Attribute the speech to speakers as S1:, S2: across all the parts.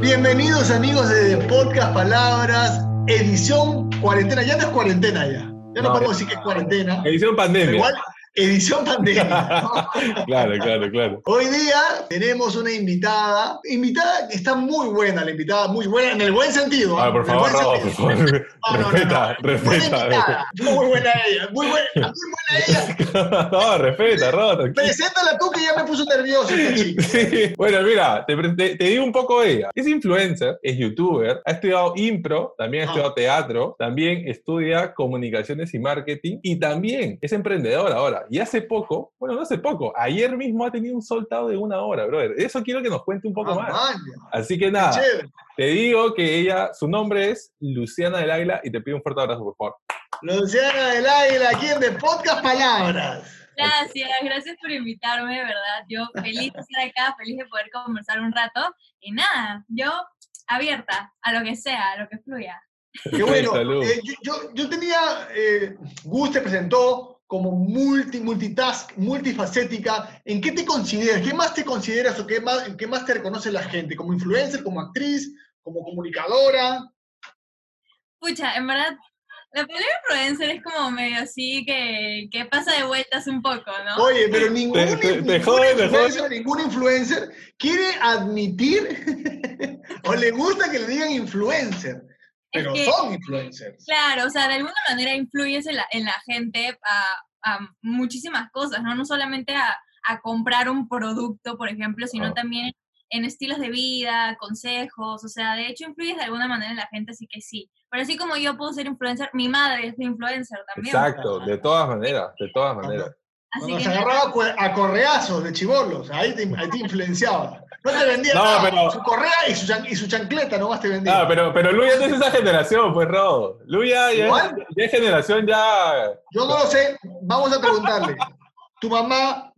S1: Bienvenidos amigos de Podcast Palabras, edición cuarentena. Ya no es cuarentena ya. Ya no,
S2: No,
S1: podemos decir que es cuarentena.
S2: Edición
S1: Pero
S2: pandemia.
S1: igual, edición pandemia.
S2: claro, claro, claro.
S1: Hoy día tenemos una invitada, invitada que está muy buena, la invitada muy buena, en el buen sentido.
S2: Ah, por favor, Robo, por favor.
S1: No, no,
S2: respeta, respeta.
S1: muy buena ella, muy buena, muy buena ella.
S2: no, respeta, tranquilo.
S1: Preséntala tú que ya me puso nervioso esta chica.
S2: Sí. Bueno, mira, te, pre- te- te digo un poco de ella. Es influencer, es youtuber, ha estudiado impro, también ha
S1: Ah.
S2: estudiado teatro, también estudia comunicaciones y marketing y también es emprendedora ahora. Y hace poco, bueno, no hace poco, ayer mismo ha tenido un soltado de una hora, brother. Eso quiero que nos cuente un poco
S1: Ah,
S2: más. Así que nada, te digo que ella, su nombre es Luciana del Águila y te pido un fuerte abrazo, por favor.
S1: Luciana del Águila, aquí en The Podcast Palabras.
S3: Gracias, gracias por invitarme, de verdad. Yo feliz de estar acá, feliz de poder conversar un rato. Y nada, yo abierta a lo que sea, a lo que fluya.
S1: Qué bueno. Eh, yo, yo- yo tenía, eh, Gus te presentó como multi, multitask, multifacética. ¿En qué te consideras? ¿Qué más te consideras o qué más, en qué más te reconoce la gente? ¿Como influencer, como actriz, como comunicadora?
S3: Pucha, en verdad, la palabra influencer es como medio así que, que pasa de vueltas un poco, ¿no?
S1: Oye, pero ningún,
S2: Te- te- te
S1: ningún
S2: jode, te
S1: influencer, ningún influencer quiere admitir o le gusta que le digan influencer. Pero
S3: que-
S1: son influencers.
S3: Claro, o sea, de alguna manera influyes en la, en la gente a, a muchísimas cosas, ¿no? No solamente a, a comprar un producto, por ejemplo, sino también en estilos de vida, consejos, o sea, de hecho influyes de alguna manera en la gente, así que sí. Pero así como yo puedo ser influencer, mi madre es influencer también.
S2: Exacto, de todas maneras, de todas maneras.
S3: Así
S1: Cuando
S3: que
S1: se agarraba a correazos de chibolos, ahí te, ahí te influenciaba. No te vendía
S2: No,
S1: nada,
S2: pero-
S1: su correa y su, chan- y su chancleta nomás te vendía.
S2: Ah, pero, pero Luya no es esa generación, pues, Rodo. Luya ya, ya es generación ya...
S1: Yo no lo sé, vamos a preguntarle. ¿Tu mamá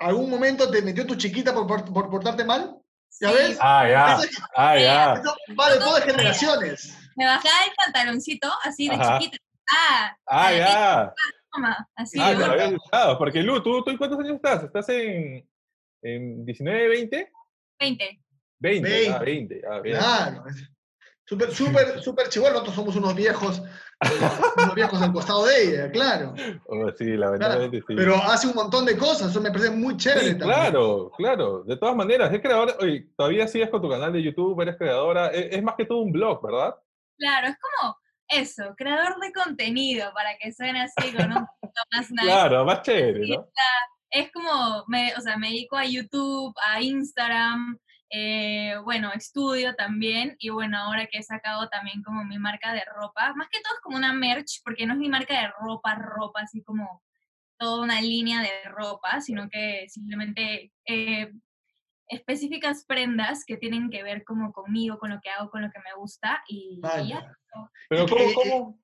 S1: algún momento te metió tu chiquita por, por- por portarte mal? ¿Ya
S3: sí,
S1: ves?
S2: Ah, ya,
S1: Eso, es-
S2: ah, ya.
S1: eso va de todas generaciones.
S3: Me bajaba el pantaloncito así de
S2: Ajá.
S3: chiquita. Ah,
S2: Ah, ya.
S3: Así.
S2: Ah, te lo gustado. Porque Lu, ¿tú, ¿tú en cuántos años estás? ¿Estás en, en 19, 20?
S3: 20.
S2: 20, ah,
S1: 20.
S2: 20. Ah, bien.
S1: Claro. Súper, súper, súper chivolo. Nosotros somos unos viejos, unos viejos al costado de ella, claro.
S2: Oh, sí, lamentablemente sí.
S1: Pero hace un montón de cosas, eso me parece muy chévere
S2: Sí,
S1: también.
S2: claro, claro. De todas maneras, es creadora. Oye, todavía sigues con tu canal de YouTube, eres creadora. Es, es más que todo un blog, ¿verdad?
S3: Claro, es como eso, creador de contenido, para que suene así con un poquito más nice.
S2: Claro, más chévere, ¿no?
S3: Es como, me, o sea, me dedico a YouTube, a Instagram, eh, bueno, estudio también, y bueno, ahora que he sacado también como mi marca de ropa, más que todo es como una merch, porque no es mi marca de ropa, ropa, así como toda una línea de ropa, sino que simplemente eh, específicas prendas que tienen que ver como conmigo, con lo que hago, con lo que me gusta, y, y ya.
S2: Pero ¿cómo, cómo.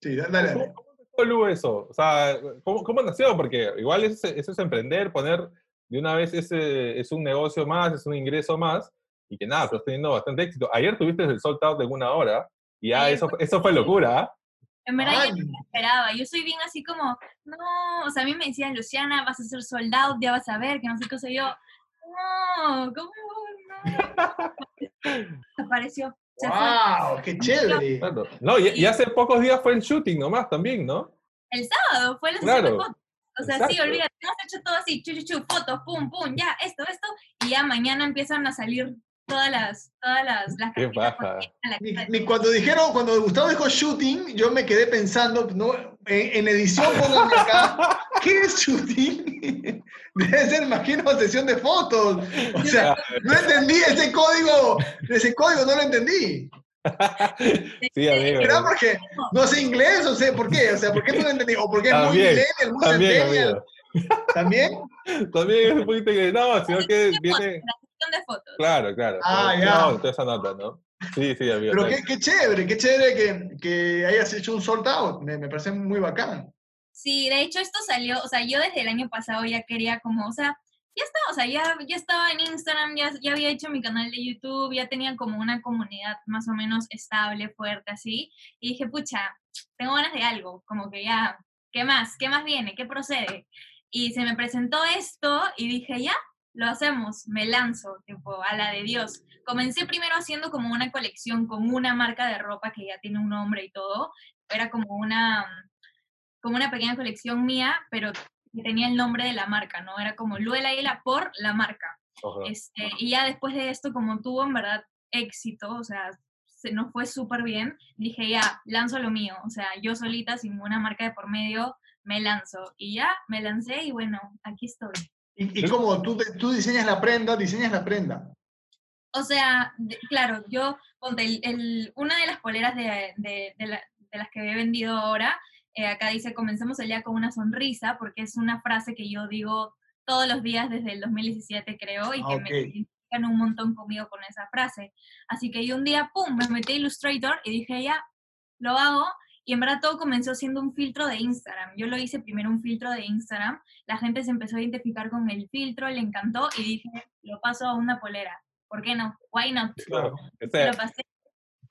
S1: Sí, dale, dale.
S2: ¿Cómo, cómo eso? O sea, ¿cómo, cómo nació? Porque igual eso, es- eso es emprender, poner de una vez ese es un negocio más, es un ingreso más, y que nada, pero estás teniendo bastante éxito. Ayer tuviste el sold out de una hora, y ya eso,
S3: fue-
S2: eso fue locura, ¿ah?
S3: En verdad yo
S1: Ay.
S3: no me esperaba. Yo soy bien así como, no, o sea, a mí me decían, Luciana, vas a ser soldado, ya vas a ver, que no sé qué sé yo. No, ¿cómo no? Fue.
S1: ¡Wow! ¡Qué chévere!
S2: No, y, y hace pocos días fue el shooting nomás también, ¿no?
S3: El sábado fue la sesión de
S2: Claro.
S3: fotos. O sea, sí, olvídate, hemos hecho todo así, chu, chu, chu, fotos, pum, pum, ya, esto, esto, y ya mañana empiezan a salir todas las, todas las, las
S2: Qué baja.
S3: la
S1: Ni, cuando dijeron, cuando Gustavo dijo shooting, yo me quedé pensando, ¿no? en, en edición pónganme acá, ¿qué es shooting? Debe ser, imagino, sesión de fotos. O sea, no entendí ese código, ese código no lo entendí.
S2: sí, amigo.
S1: ¿Será porque no sé inglés o sé por qué? O sea, ¿por qué no lo entendí? ¿O porque es muy millennial, muy
S2: También,
S1: centennial?
S2: amigo.
S1: ¿También?
S2: También es un poquito que, no, sino que viene...
S3: La sesión de fotos.
S2: Claro, claro.
S1: Ah, ya.
S2: no, esa nota, ¿no? Sí, sí, amigo.
S1: Pero qué, qué chévere, qué chévere que, que hayas hecho un sold out. Me, me parece muy bacán.
S3: Sí, de hecho esto salió, o sea, yo desde el año pasado ya quería como, o sea, ya estaba, o sea, ya, ya estaba en Instagram, ya, ya había hecho mi canal de YouTube, ya tenía como una comunidad más o menos estable, fuerte, así, y dije, pucha, tengo ganas de algo, como que ya, ¿qué más? ¿Qué más viene? ¿Qué procede? Y se me presentó esto y dije, ya, lo hacemos, me lanzo, tipo, a la de Dios. comencé primero haciendo como una colección con una marca de ropa que ya tiene un nombre y todo. Era como una, como una pequeña colección mía, pero que tenía el nombre de la marca, ¿no? Era como Luela Hila por la marca.
S2: Ajá.
S3: Este, y ya después de esto, como tuvo en verdad éxito, o sea, se nos fue súper bien, dije ya, lanzo lo mío, o sea, yo solita, sin una marca de por medio, me lanzo. Y ya, me lancé y bueno, aquí estoy.
S1: Y, y como tú, te- tú diseñas la prenda, diseñas la prenda.
S3: O sea, de- claro, yo, ponte, el, el- una de las poleras de, de- de la- de las que he vendido ahora, eh, acá dice, comencemos el día con una sonrisa, porque es una frase que yo digo todos los días desde el 2017, creo, y
S1: Ah,
S3: que
S1: ok.
S3: me identifican un montón conmigo con esa frase. Así que yo un día, pum, me metí a Illustrator y dije, ya, lo hago. Y en verdad todo comenzó siendo un filtro de Instagram. Yo lo hice primero un filtro de Instagram. La gente se empezó a identificar con el filtro, le encantó y dije, lo paso a una polera. ¿Por qué no? Why not?
S2: Claro. Ese,
S3: Lo pasé.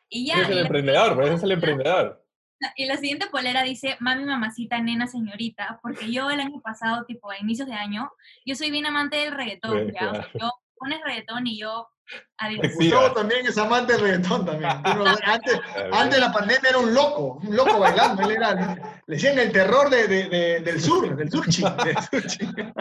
S3: Y
S2: ese
S3: ya,
S2: es el
S3: y
S2: emprendedor, pues ese es el emprendedor.
S3: Y la siguiente polera dice, mami, mamacita, nena, señorita, porque yo el año pasado, tipo a inicios de año, yo soy bien amante del reggaetón,
S2: Sí,
S3: ¿ya? O sea,
S2: claro.
S3: yo pones reggaetón y yo, adiós.
S1: Gustavo también es amante del reggaetón también. Antes, antes de la pandemia era un loco, un loco bailando. Él era, le decían el terror de, de- de- del sur, del surchi.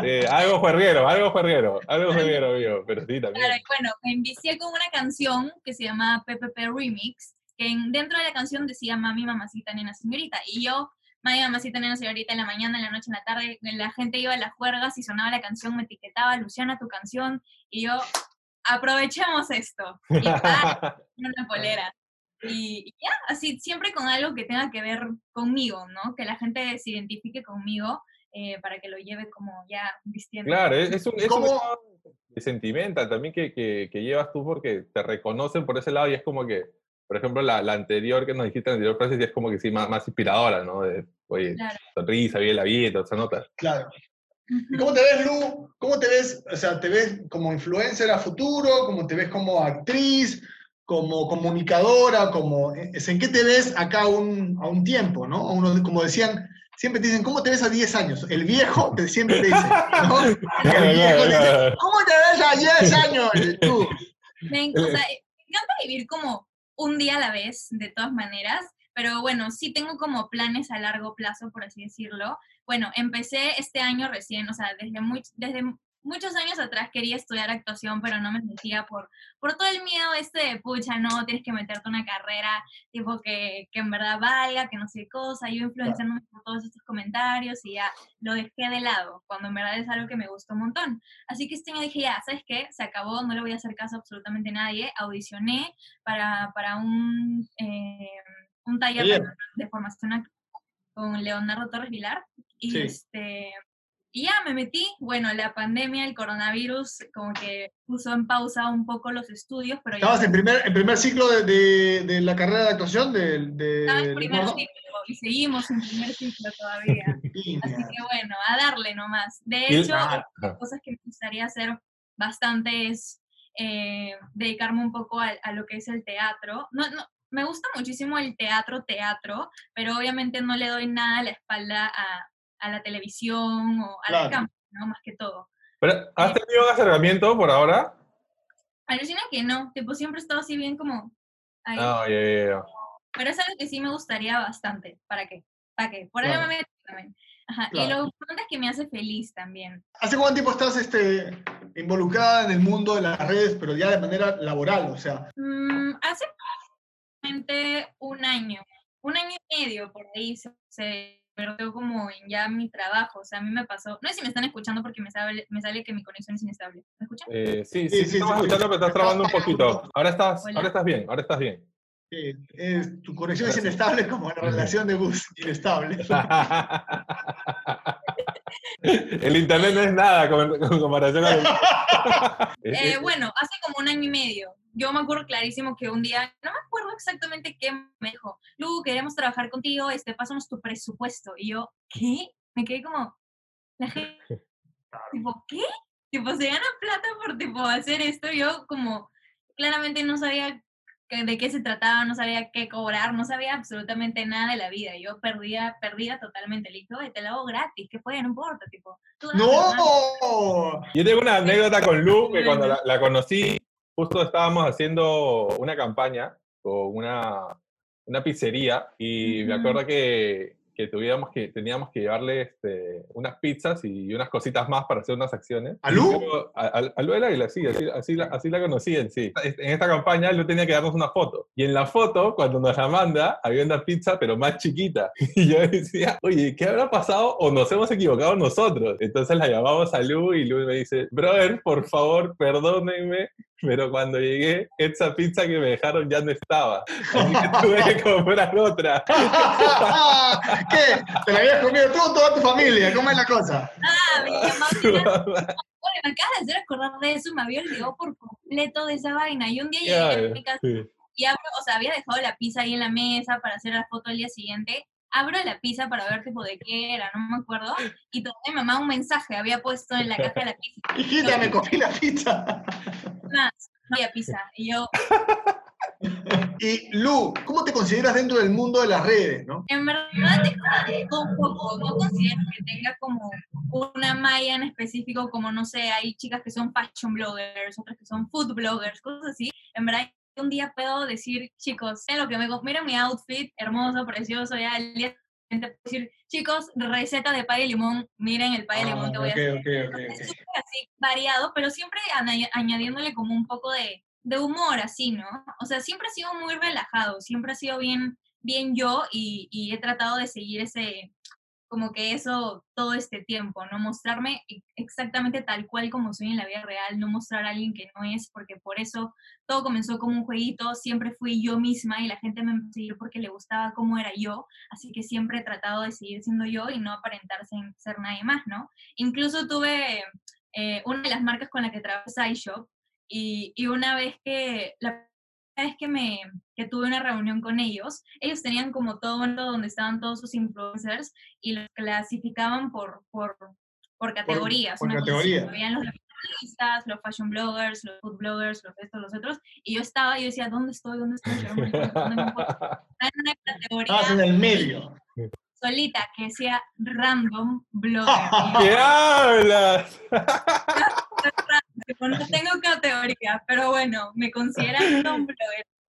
S2: Eh, algo juerguero, algo juerguero, algo juerguero, mío, pero sí también.
S3: Claro, y bueno, me envicié con una canción que se llama PPP Remix, que en- dentro de la canción decía mami, mamacita, nena, señorita. Y yo, mami, mamacita, nena, señorita, en la mañana, en la noche, en la tarde, la gente iba a las juergas y sonaba la canción, me etiquetaba, Luciana, tu canción. Y yo, aprovechemos esto. Y una polera. Y, y ya, así, siempre con algo que tenga que ver conmigo, ¿no? Que la gente se identifique conmigo eh, para que lo lleve como ya vistiendo.
S2: Claro, es, un, es un sentimental también que, que, que llevas tú porque te reconocen por ese lado y es como que, por ejemplo, la, la anterior que nos dijiste, la anterior frase, sí es como que sí, más, más inspiradora, ¿no? De, oye,
S3: Claro.
S2: sonrisa, vive la vida, se nota.
S1: Claro. ¿Y cómo te ves, Lu? ¿Cómo te ves? O sea, ¿te ves como influencer a futuro? ¿Cómo te ves como actriz? ¿Como comunicadora? Como, es ¿En qué te ves acá a un, a un tiempo? ¿no? A uno, como decían, siempre te dicen, ¿cómo te ves a 10 años? El viejo te, siempre te dice, ¿no? El viejo te dice, ¿cómo te ves a 10 años? Tú.
S3: Me, en- o sea, eh, me encanta vivir como un día a la vez, de todas maneras, pero bueno, sí tengo como planes a largo plazo, por así decirlo. Bueno, empecé este año recién, o sea, desde, muy, desde muchos años atrás quería estudiar actuación, pero no me sentía por, por todo el miedo este de, pucha, no, tienes que meterte una carrera tipo que, que en verdad valga, que no sé qué cosa, yo influenciándome por todos estos comentarios y ya lo dejé de lado, cuando en verdad es algo que me gustó un montón. Así que este año dije, ya, ¿sabes qué? Se acabó, no le voy a hacer caso a absolutamente nadie. Audicioné para, para un, eh, un taller de, de formación con Leonardo Torres Vilar. Y,
S1: Sí.
S3: este, y ya me metí. Bueno, la pandemia, el coronavirus, como que puso en pausa un poco los estudios, pero ya
S1: ¿Estabas en primer, en primer ciclo de, de- de la carrera de actuación? De, de,
S3: estaba en primer ciclo y seguimos en primer ciclo todavía. Así que bueno, a darle nomás. De hecho, cosas que me gustaría hacer bastante es eh, dedicarme un poco a, a lo que es el teatro. No, no, me gusta muchísimo el teatro, teatro, pero obviamente no le doy nada a la espalda a, a la televisión o a
S1: Claro.
S3: la cámara, ¿no? Más que todo.
S2: Pero, ¿has tenido un acercamiento por ahora?
S3: Alucina que no, tipo, siempre he estado así bien como ahí.
S2: Ya, ya, ya.
S3: Pero es algo que sí me gustaría bastante. ¿Para qué? ¿Para qué? Por
S1: Claro.
S3: algo me meto también. Ajá. Y
S1: Claro.
S3: lo importante es que me hace feliz también.
S1: ¿Hace cuánto tiempo estás este, involucrada en el mundo de las redes, pero ya de manera laboral? O sea,
S3: Mm, hace un año, un año y medio por ahí se, se convirtió como en ya mi trabajo. O sea, a mí me pasó, no sé si me están escuchando porque me sale, me sale que mi conexión es inestable. ¿Me escuchan?
S2: Eh, sí, sí,
S1: Sí,
S2: sí,
S1: sí,
S2: estamos escuchando, pero estás trabando un poquito. Ahora estás,
S3: Hola.
S2: ahora estás bien, ahora estás bien.
S1: eh, eh, tu conexión es inestable como la relación de Gus, inestable.
S2: El internet no es nada con, con comparación el... Es-
S3: Eh,
S2: es-
S3: bueno, hace como un año y medio. Yo me acuerdo clarísimo que un día, no me acuerdo exactamente qué me dijo, queremos trabajar contigo, este, pásanos tu presupuesto. Y yo, ¿qué? Me quedé como, la gente, tipo, ¿qué? Tipo, se gana plata por, tipo, hacer esto. Yo como, claramente no sabía de qué se trataba, no sabía qué cobrar, no sabía absolutamente nada de la vida. Yo perdía, perdía totalmente. Le dije, te lo hago gratis, que puede, no importa, tipo. tú dame nomás".
S1: ¡No!
S2: Yo tengo una anécdota con Lu, que cuando la, la conocí, justo estábamos haciendo una campaña con una, una pizzería y me acuerdo que, que, tuviéramos que teníamos que llevarle este, unas pizzas y unas cositas más para hacer unas acciones.
S1: ¿A Lu?
S2: Pero A, a- a Lu era Águila, sí, así, así, la, así la conocían, sí. En esta campaña Lu tenía que darnos una foto. Y en la foto, cuando nos la manda, había una pizza, pero más chiquita. Y yo decía, oye, ¿qué habrá pasado o nos hemos equivocado nosotros? Entonces la llamamos a Lu y Lu me dice, brother, por favor, perdónenme, pero cuando llegué, esa pizza que me dejaron ya no estaba. Así que tuve que comprar otra.
S1: ¿Qué? ¿Te la habías comido tú o toda tu familia? ¿Cómo es la cosa?
S3: Ah, mi mamá me acabas de hacer acordar de eso, me había olvidado por completo de esa vaina. Y un día llegué a mi casa y abro, o sea, había dejado la pizza ahí en la mesa para hacer la foto el día siguiente. Abro la pizza para ver tipo de qué era, no me acuerdo. Y mi mamá un mensaje había puesto en la caja de la pizza.
S1: Hijita, me comí la pizza.
S3: Más, no había pizza. Y yo,
S1: Y Lu, ¿cómo te consideras dentro del mundo de las redes, no?
S3: en verdad todo un poco. No considero que tenga como una malla en específico, como no sé, hay chicas que son fashion bloggers, otras que son food bloggers, cosas así. En verdad, un día puedo decir, chicos, lo que me miren mi outfit, hermoso, precioso, ya el día siguiente puedo decir, chicos, receta de pay de limón, miren el pay de limón que voy a hacer.
S1: Ah, ok, ok, ok,
S3: Es
S1: ok.
S3: súper así variado, pero siempre añadiéndole como un poco de, de humor, así, ¿no? O sea, siempre ha sido muy relajado, siempre ha sido bien, bien yo y, y he tratado de seguir ese, como que eso todo este tiempo, no mostrarme e- exactamente tal cual como soy en la vida real, no mostrar a alguien que no es, porque por eso todo comenzó como un jueguito, siempre fui yo misma y la gente me seguir porque le gustaba cómo era yo, así que siempre he tratado de seguir siendo yo y no aparentarse en ser nadie más, ¿no? Incluso tuve eh, una de las marcas con la que trabajo, SciShop, y, y una vez que, la vez que, me, que tuve una reunión con ellos, ellos tenían como todo un donde estaban todos sus influencers y los clasificaban por, por, por categorías.
S1: por
S3: así.
S1: categoría.
S3: Habían los los fashion bloggers, los food bloggers, los estos, los otros, y yo estaba, y yo decía, ¿dónde estoy? ¿Dónde estoy? Estaba en una categoría
S1: en el medio.
S3: solita que decía random blogger. Y no tengo categoría, pero bueno, me consideran.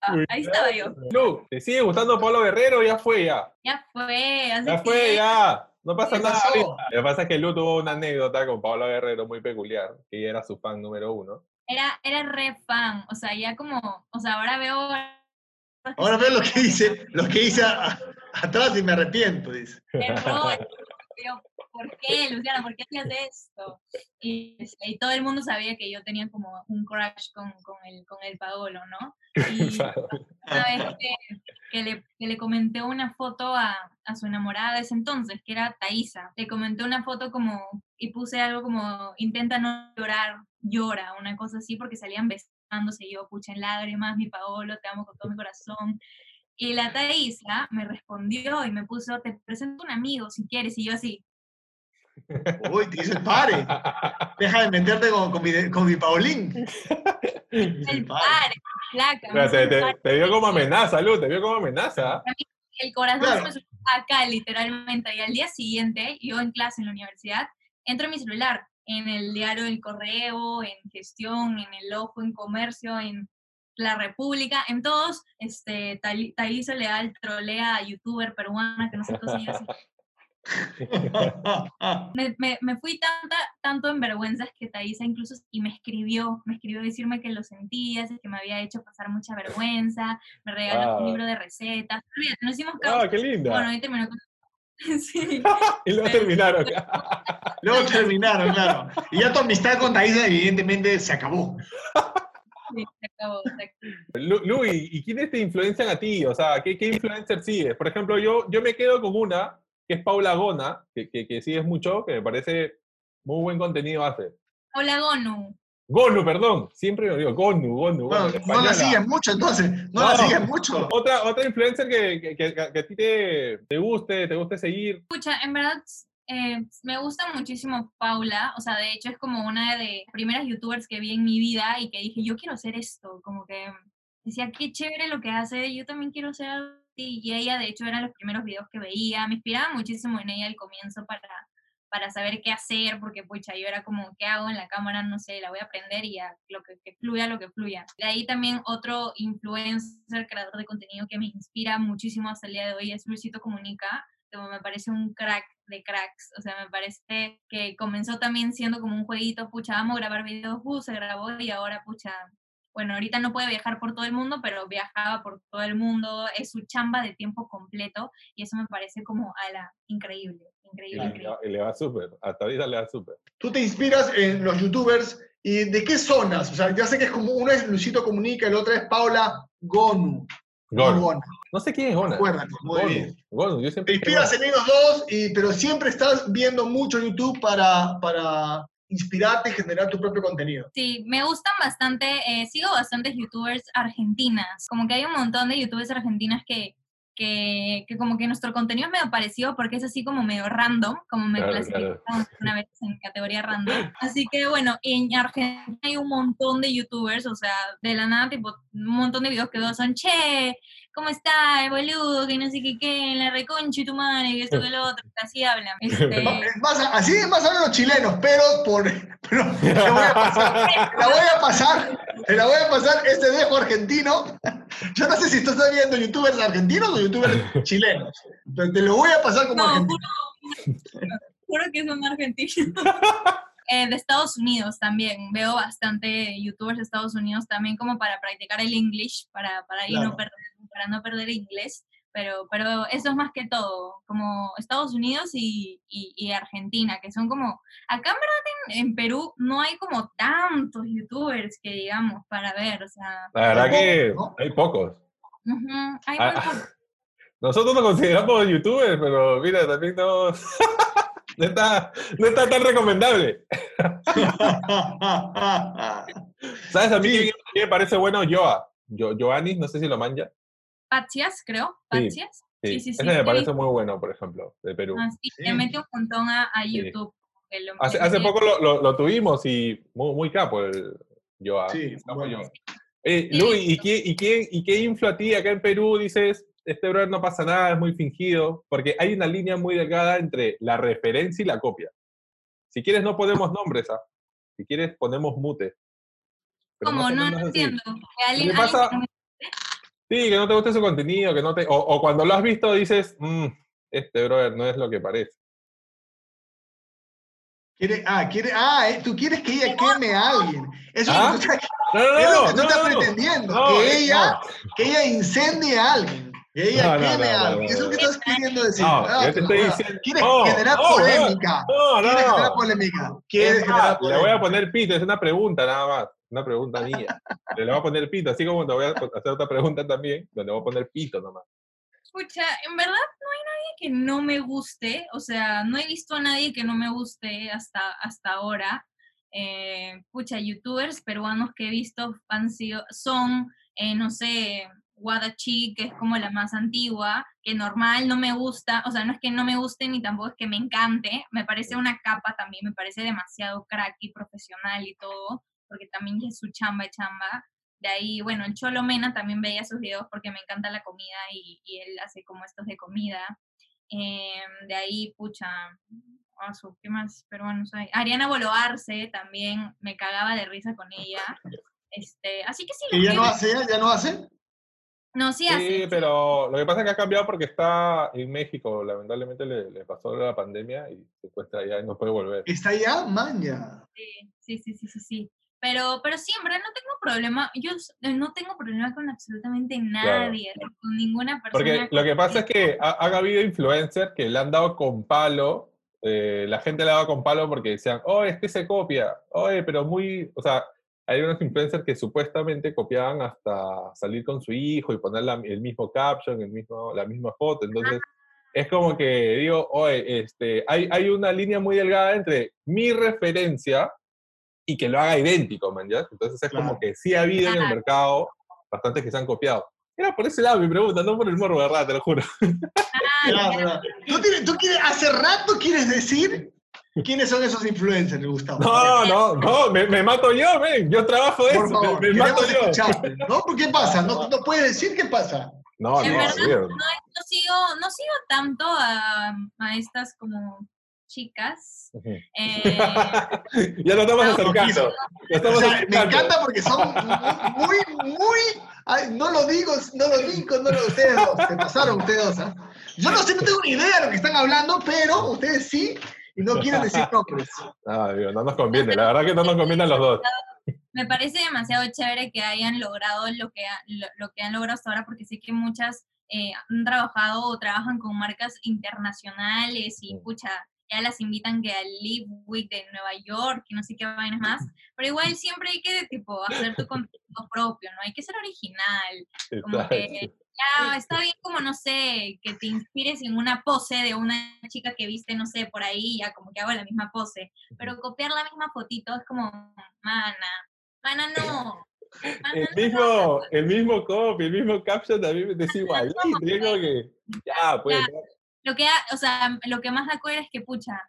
S3: Ah, ahí estaba yo.
S2: Lu, ¿te sigue gustando Pablo Guerrero? Ya fue, ya.
S3: Ya fue, así
S2: Ya
S3: que
S2: fue, ya. No pasa
S1: ¿Qué
S2: nada. ahorita. Lo que pasa es que Lu tuvo una anécdota con Pablo Guerrero muy peculiar, que ella era su fan número uno.
S3: era, era re fan, o sea, ya como, o sea, ahora veo...
S1: Ahora veo lo que hice, lo que hice a- a- atrás y me arrepiento, dice.
S3: error. Yo, ¿por qué, Luciana? ¿Por qué hacías esto? Y, este, y todo el mundo sabía que yo tenía como un crush con, con, el, con el Paolo, ¿no? Y una vez que, que le, que le comenté una foto a, a su enamorada de ese entonces, que era Thaisa, le comenté una foto como, y puse algo como, intenta no llorar, llora, una cosa así, porque salían besándose, yo, pucha, en lágrimas, mi Paolo, te amo con todo mi corazón. Y la Thaisa me respondió y me puso, te presento un amigo si quieres, y yo así,
S1: Uy, te hice el pare. Deja de meterte con, con mi, con mi Paulín.
S3: el padre, flaca. me
S2: Pero
S3: hizo
S2: te, te-
S3: pare.
S2: te vio como amenaza, Lu, te vio como amenaza.
S3: el corazón
S1: Claro.
S3: se me subió acá literalmente y al día siguiente yo en clase en la universidad entro en mi celular en el diario El Correo en gestión en el ojo en comercio en la República en todos este Thaisa Leal trolea a youtuber peruana que no sé así. me, me, me fui tanta, tanto en vergüenzas que Thaisa incluso y me escribió, me escribió a decirme que lo sentías, que me había hecho pasar mucha vergüenza, me regaló
S2: Ah.
S3: un libro de recetas. Olvídate, Nos hicimos causa.
S2: Ah, qué linda.
S3: Bueno, ahí terminó con... Sí,
S2: y luego terminaron.
S1: Luego terminaron, claro. Y ya tu amistad con Thaisa evidentemente se acabó.
S3: Sí, se acabó. se acabó.
S2: Lu, Lu, ¿y, quiénes te influencian a ti? O sea, ¿qué, qué influencer sigues? Por ejemplo, yo, yo me quedo con una, que es Paula Gona, que, que, que sigues mucho, que me parece muy buen contenido hace.
S3: Hola, Gonu.
S2: Gonu, perdón. Siempre lo digo, Gonu, Gonu.
S1: Bueno, no la siguen mucho entonces. No, la siguen mucho.
S2: Otra, otra influencer que, que, que- que a ti te, te guste, te guste seguir.
S3: Escucha, en verdad eh, me gusta muchísimo Paula, o sea, de hecho es como una de las primeras youtubers que vi en mi vida y que dije, yo quiero hacer esto, como que decía, qué chévere lo que hace, yo también quiero hacer algo así", y ella de hecho eran los primeros videos que veía, me inspiraba muchísimo en ella al comienzo para, para saber qué hacer, porque pucha, yo era como, ¿qué hago en la cámara? No sé, la voy a aprender y ya, lo que, que fluya, lo que fluya. De ahí también otro influencer, creador de contenido que me inspira muchísimo hasta el día de hoy es Luisito Comunica, como me parece un crack de cracks, o sea, me parece que comenzó también siendo como un jueguito, pucha, vamos a grabar videos, uh, se grabó y ahora, pucha, bueno, ahorita no puede viajar por todo el mundo, pero viajaba por todo el mundo, es su chamba de tiempo completo y eso me parece como, ala, increíble, increíble,
S2: Y,
S3: increíble.
S2: y le va súper, hasta ahorita le va súper.
S1: Tú te inspiras en los youtubers y de qué zonas? O sea, ya sé que es como, uno es Luisito Comunica, el otro es Paula Gonu.
S2: Gonu, No sé quién es Gona.
S1: acuérdate, muy bien.
S2: Yo
S1: Te
S2: siempre dije
S1: inspiras en ellos dos, y, pero siempre estás viendo mucho YouTube para, para inspirarte y generar tu propio contenido.
S3: Sí, me gustan bastante, eh, sigo bastantes youtubers argentinas, como que hay un montón de youtubers argentinas que, que, que como que nuestro contenido es medio parecido porque es así como medio random, como me
S2: Claro,
S3: clasificaron una vez en categoría random. Así que bueno, en Argentina hay un montón de youtubers, o sea, de la nada, tipo, un montón de videos que veo son, che, ¿cómo está, boludo? Que no sé qué, qué, la reconcha y tu madre, que esto que lo otro, así hablan. Este,
S1: Es más, así es más hablan los chilenos, pero por pero la voy a pasar, la voy a pasar, la voy a pasar este dejo argentino. Yo no sé si tú estás viendo youtubers argentinos o youtubers chilenos, pero te lo voy a pasar como
S3: No,
S1: argentino.
S3: juro, juro que son argentinos. Eh, de Estados Unidos también, veo bastante youtubers de Estados Unidos también como para practicar el English, para, para, ahí
S1: Claro.
S3: no perder, para no perder inglés, pero, pero eso es más que todo, como Estados Unidos y, y- y Argentina, que son como, acá en verdad en, en Perú no hay como tantos youtubers que digamos para ver, o sea,
S2: La verdad que
S1: ¿no?
S2: hay pocos.
S3: hay
S2: Ah. Nosotros nos consideramos youtubers, pero mira, también no, no, está, no está tan recomendable. ¿Sabes? A mí
S1: Sí.
S2: me parece bueno Joa. Yo, Joanis, no sé si lo manja.
S3: Patsias, creo,
S2: Sí,
S3: Patsias.
S2: Sí,
S3: Sí, sí, sí,
S2: ese me parece muy bueno, por ejemplo, de Perú.
S3: Ah, sí,
S1: Sí.
S3: le mete un montón a. YouTube. lo-
S2: Hace, poco lo, lo- lo tuvimos y muy, muy capo el Joa.
S1: Sí,
S2: Capo
S1: bueno.
S2: Eh,
S3: Sí.
S2: Luis, ¿y y, ¿y qué infló a ti acá en Perú? Dices, este brother no pasa nada, es muy fingido, porque hay una línea muy delgada entre la referencia y la copia. Si quieres no ponemos nombres, ¿ah? Si quieres ponemos mute. Pero
S3: ¿Cómo? No, no entiendo.
S2: ¿Qué pasa?
S3: alguien-
S2: Sí, que no te guste su contenido, que no te... O, o cuando lo has visto dices, "Mm, este brother no es lo que parece.
S1: Quiere, ah, quiere, ah, eh, tú quieres que ella queme a alguien. Eso
S2: ¿Ah?
S1: es lo que tú estás,
S2: No, no,
S1: es lo
S2: no,
S1: que tú
S2: no,
S1: estás pretendiendo. Que,
S2: eh,
S1: ella, que ella incendie a alguien. Que ella
S2: No, no,
S1: queme
S2: no,
S1: a
S2: no,
S1: alguien.
S2: no,
S1: Eso es lo que estás queriendo decir.
S2: No,
S1: Ah,
S2: yo te estoy diciendo-
S1: Quieres
S2: no,
S1: generar
S2: no, no,
S1: polémica.
S2: No,
S1: Quieres generar
S2: no.
S1: polémica. Quieres
S2: Es
S1: generar
S2: más, le
S1: polémica.
S2: voy a poner pito, es una pregunta nada más, una pregunta mía. Le voy a poner pito, así como te voy a hacer otra pregunta también, donde voy a poner pito nomás.
S3: Escucha, en verdad no hay nadie que no me guste, o sea, no he visto a nadie que no me guste hasta, hasta ahora. Eh, pucha, youtubers peruanos que he visto han sido, son, eh, no sé, Wadachi, que es como la más antigua, que normal no me gusta, o sea, no es que no me guste ni tampoco es que me encante, me parece una capa también, me parece demasiado crack y profesional y todo, porque también es su chamba y chamba. De ahí, bueno, el Cholo Mena también veía sus videos porque me encanta la comida y, y él hace como estos de comida. Em, de ahí, pucha, su- ¿qué más peruanos hay? Ariana Boloarse también, me cagaba de risa con ella. Este, así que sí,
S1: ¿Y
S3: los
S1: ya no hace? ¿Ya no hace?
S3: No, sí
S2: Sí,
S3: hace.
S2: pero lo que pasa es que ha cambiado porque está en México, lamentablemente le, le pasó la pandemia y se encuentra allá y no puede volver.
S1: ¿Está ya? Maña.
S3: Sí, sí, sí, sí, sí, sí. Pero, pero siempre no tengo problema, yo eh, no tengo problema con absolutamente nadie, con ninguna persona.
S2: Porque lo que pasa es que ha, ha habido influencers que le han dado con palo, eh, la gente le ha dado con palo porque decían, oh, este se copia, oye, pero muy, o sea, hay unos influencers que supuestamente copiaban hasta salir con su hijo y poner la- el mismo caption, el mismo, la misma foto, entonces es como que digo, oye, este, hay, hay una línea muy delgada entre mi referencia y que lo haga idéntico, man, ¿ya? Entonces es
S1: Claro.
S2: como que sí ha habido en el mercado bastantes que se han copiado. Era por ese lado mi pregunta, no por el morbo, ¿verdad? Te lo juro.
S3: Ah,
S1: Claro, claro. ¿Tú, tienes- tú quieres, hace rato quieres decir quiénes son esos influencers, Gustavo?
S2: No, no, no, me, me mato yo, ven, yo trabajo de
S1: Por
S2: eso,
S1: favor,
S2: me, me mato yo.
S1: escucharte. ¿No? ¿Por qué pasa? ¿No, no puedes decir qué pasa?
S2: No,
S3: En
S2: no,
S3: verdad,
S2: olvídate.
S3: no sigo, no sigo tanto a, a estas como chicas. Eh,
S2: ya lo estamos
S3: No,
S2: acercando. Lo
S1: O
S2: estamos
S1: sea, me
S2: acercando.
S1: encanta porque son muy, muy. ay, no lo digo, no lo digo, no lo ustedes dos. Se pasaron ustedes dos. ¿ah? Yo no sé, no tengo ni idea de lo que están hablando, pero ustedes sí, no quieren decir nombres.
S2: Ah, digo, no nos conviene, la verdad que no nos conviene a los dos.
S3: me parece demasiado chévere que hayan logrado lo que, ha- lo, lo que han logrado hasta ahora, porque sé que muchas eh, han trabajado o trabajan con marcas internacionales y pucha, ya las invitan que al Live Week de Nueva York y no sé qué vainas más, pero igual siempre hay que tipo hacer tu contenido propio, ¿no? Hay que ser original, como que ya está bien como, no sé, que te inspires en una pose de una chica que viste, no sé, por ahí, ya como que hago la misma pose, pero copiar la misma fotito es como, mana, mana no. mana,
S2: El
S3: no lo
S2: mismo, el mismo copy, el mismo caption también es igualito. y es como que, ya, pues.
S3: Claro. Lo que, o sea, lo que más da cuenta es que, pucha,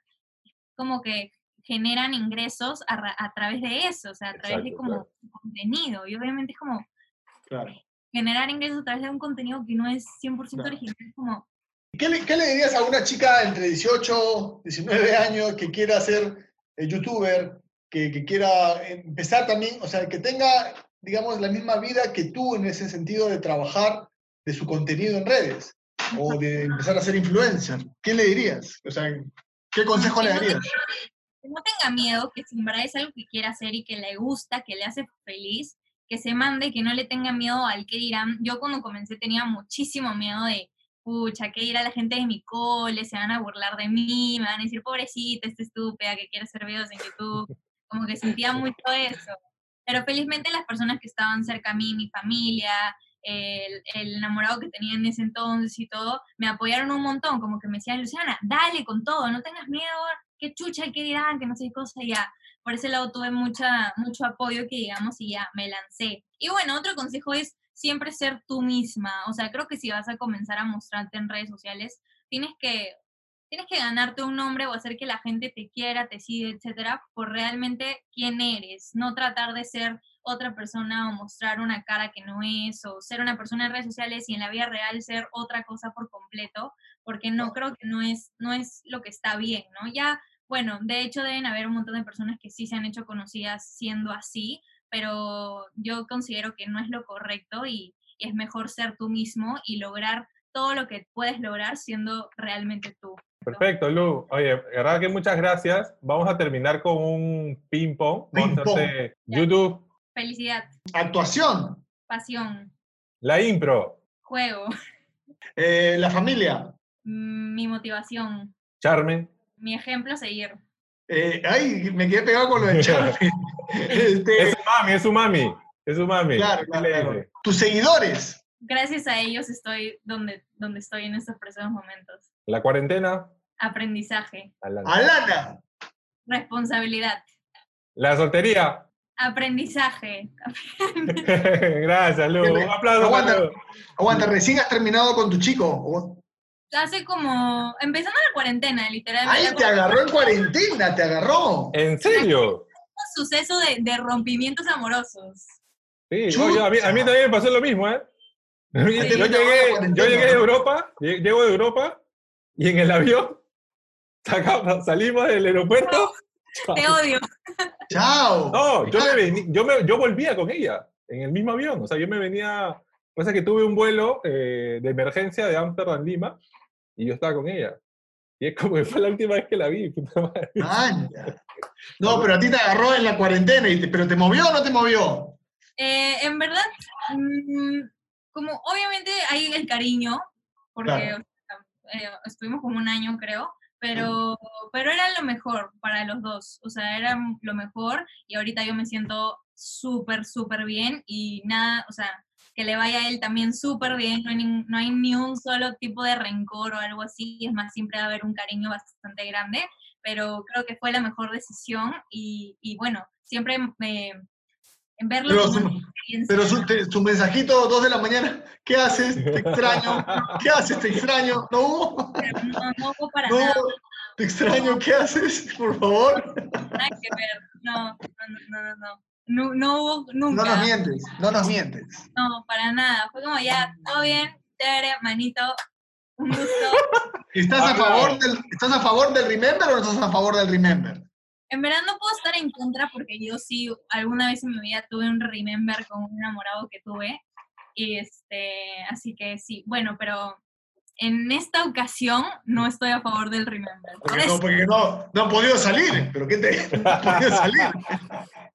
S3: como que generan ingresos a, a través de eso, o sea, a través de
S2: Exacto,
S3: como
S2: claro.
S3: contenido, y obviamente es como
S1: Claro.
S3: Generar ingresos a través de un contenido que no es 100%
S1: Claro.
S3: original, como,
S1: ¿Qué le, qué le dirías a una chica entre 18, 19 años que quiera ser eh, youtuber, que, que quiera empezar también, o sea, que tenga, digamos, la misma vida que tú en ese sentido de trabajar de su contenido en redes o de empezar a ser influencer? ¿Qué le dirías? O sea, ¿qué consejo le
S3: no
S1: darías?
S3: tenga- que no tenga miedo, que si en verdad es algo que quiere hacer y que le gusta, que le hace feliz, que se mande, que no le tenga miedo al que dirán. Yo cuando comencé tenía muchísimo miedo de, pucha, que dirá la gente de mi cole, se van a burlar de mí, me van a decir, pobrecita, esta estúpida que quiere hacer videos en YouTube. Como que sentía mucho eso. Pero felizmente las personas que estaban cerca a mí, mi familia, el, el enamorado que tenía en ese entonces y todo, me apoyaron un montón, como que me decían, Luciana, dale con todo, no tengas miedo, qué chucha, qué dirán, que no sé qué cosa, y ya. Por ese lado tuve mucha, mucho apoyo que digamos y ya me lancé. Y bueno, otro consejo es siempre ser tú misma. O sea, creo que si vas a comenzar a mostrarte en redes sociales, tienes que, tienes que ganarte un nombre o hacer que la gente te quiera, te siga, etcétera, por realmente quién eres. No tratar de ser otra persona o mostrar una cara que no es, o ser una persona en redes sociales y en la vida real ser otra cosa por completo, porque no creo que no es, no es lo que está bien, ¿no? Ya, bueno, de hecho deben haber un montón de personas que sí se han hecho conocidas siendo así, pero yo considero que no es lo correcto y, y es mejor ser tú mismo y lograr todo lo que puedes lograr siendo realmente tú.
S2: Perfecto, Lu. Oye, verdad que muchas gracias. Vamos a terminar con un a
S1: Ping-pong.
S2: hacerte
S3: Ya.
S2: YouTube,
S3: Felicidad,
S1: Actuación,
S3: pasión,
S2: la impro,
S3: juego,
S1: eh, la familia.
S3: mm, mi motivación,
S2: Charmen.
S3: Mi ejemplo a seguir.
S1: Eh, ay, me quedé pegado con lo de Charlie. Este,
S2: Es su mami, es su mami. Es su mami.
S1: Claro,
S2: ¿Qué
S1: claro, claro. Tus seguidores.
S3: Gracias a ellos estoy donde, donde estoy en estos precisos momentos.
S2: La cuarentena.
S3: Aprendizaje,
S2: Alana.
S1: Alana.
S3: responsabilidad,
S2: La soltería.
S3: aprendizaje.
S2: Gracias, Lu. Un aplauso.
S1: Aguanta. Aguanta, recién has terminado con tu chico.
S3: Hace como, empezando la cuarentena, literalmente.
S1: Ay, te agarró en cuarentena, te agarró.
S2: ¿En serio?
S3: un suceso de, de rompimientos amorosos.
S2: Sí, no, yo- a, mí, a mí también me pasó lo mismo, ¿eh? Yo llegué, yo llegué de. Europa, lle- llego de Europa y en el avión sacamos- salimos del aeropuerto.
S3: Te odio.
S1: Chao.
S2: No, yo, me vení- yo, me- yo volvía con ella en el mismo avión. O sea, yo me venía. Pasa que tuve un vuelo eh, de emergencia de Amsterdam Lima y yo estaba con ella. Y es como que fue la última vez que la vi. puta madre.
S1: No, pero a ti te agarró en la cuarentena, y te- pero ¿te movió o no te movió?
S3: Eh, en verdad, mm, como obviamente hay el cariño, porque
S1: Claro.
S3: eh, estuvimos como un año, creo, pero, pero era lo mejor para los dos, o sea, era lo mejor y ahorita yo me siento súper, súper bien y nada, o sea, que le vaya a él también súper bien, no hay, ni, no hay ni un solo tipo de rencor o algo así, es más, siempre va a haber un cariño bastante grande, pero creo que fue la mejor decisión y, y bueno, siempre me, en verlo
S1: Pero
S3: como
S1: su- Pero su,
S3: ¿no?
S1: te- su mensajito, dos de la mañana, ¿qué haces? Te extraño. ¿Qué haces? Te extraño. ¿No hubo?
S3: No, no hubo para
S1: No
S3: nada.
S1: Te extraño, ¿qué haces? Por favor.
S3: nada que ver. No, no, no, no, no. No, no hubo
S1: No
S3: nunca.
S1: nos mientes, no nos mientes.
S3: No, para nada. Fue como ya, todo bien, chévere, manito. Un gusto.
S1: ¿Estás a, favor del, ¿Estás a favor del Remember o no estás a favor del Remember?
S3: En verdad no puedo estar en contra porque yo sí, alguna vez en mi vida tuve un remember con un enamorado que tuve. Y este, así que sí, bueno, pero en esta ocasión no estoy a favor del remember. Por
S1: Porque no, porque no, no han podido salir. ¿Pero qué te.? No han podido salir.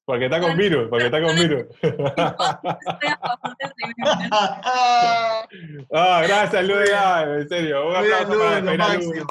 S2: Porque está con virus, porque está con virus.
S3: estoy a favor del remember.
S2: Ah, gracias, Luis. Ay, en serio. Un aplauso
S1: lo
S2: para
S1: máximo.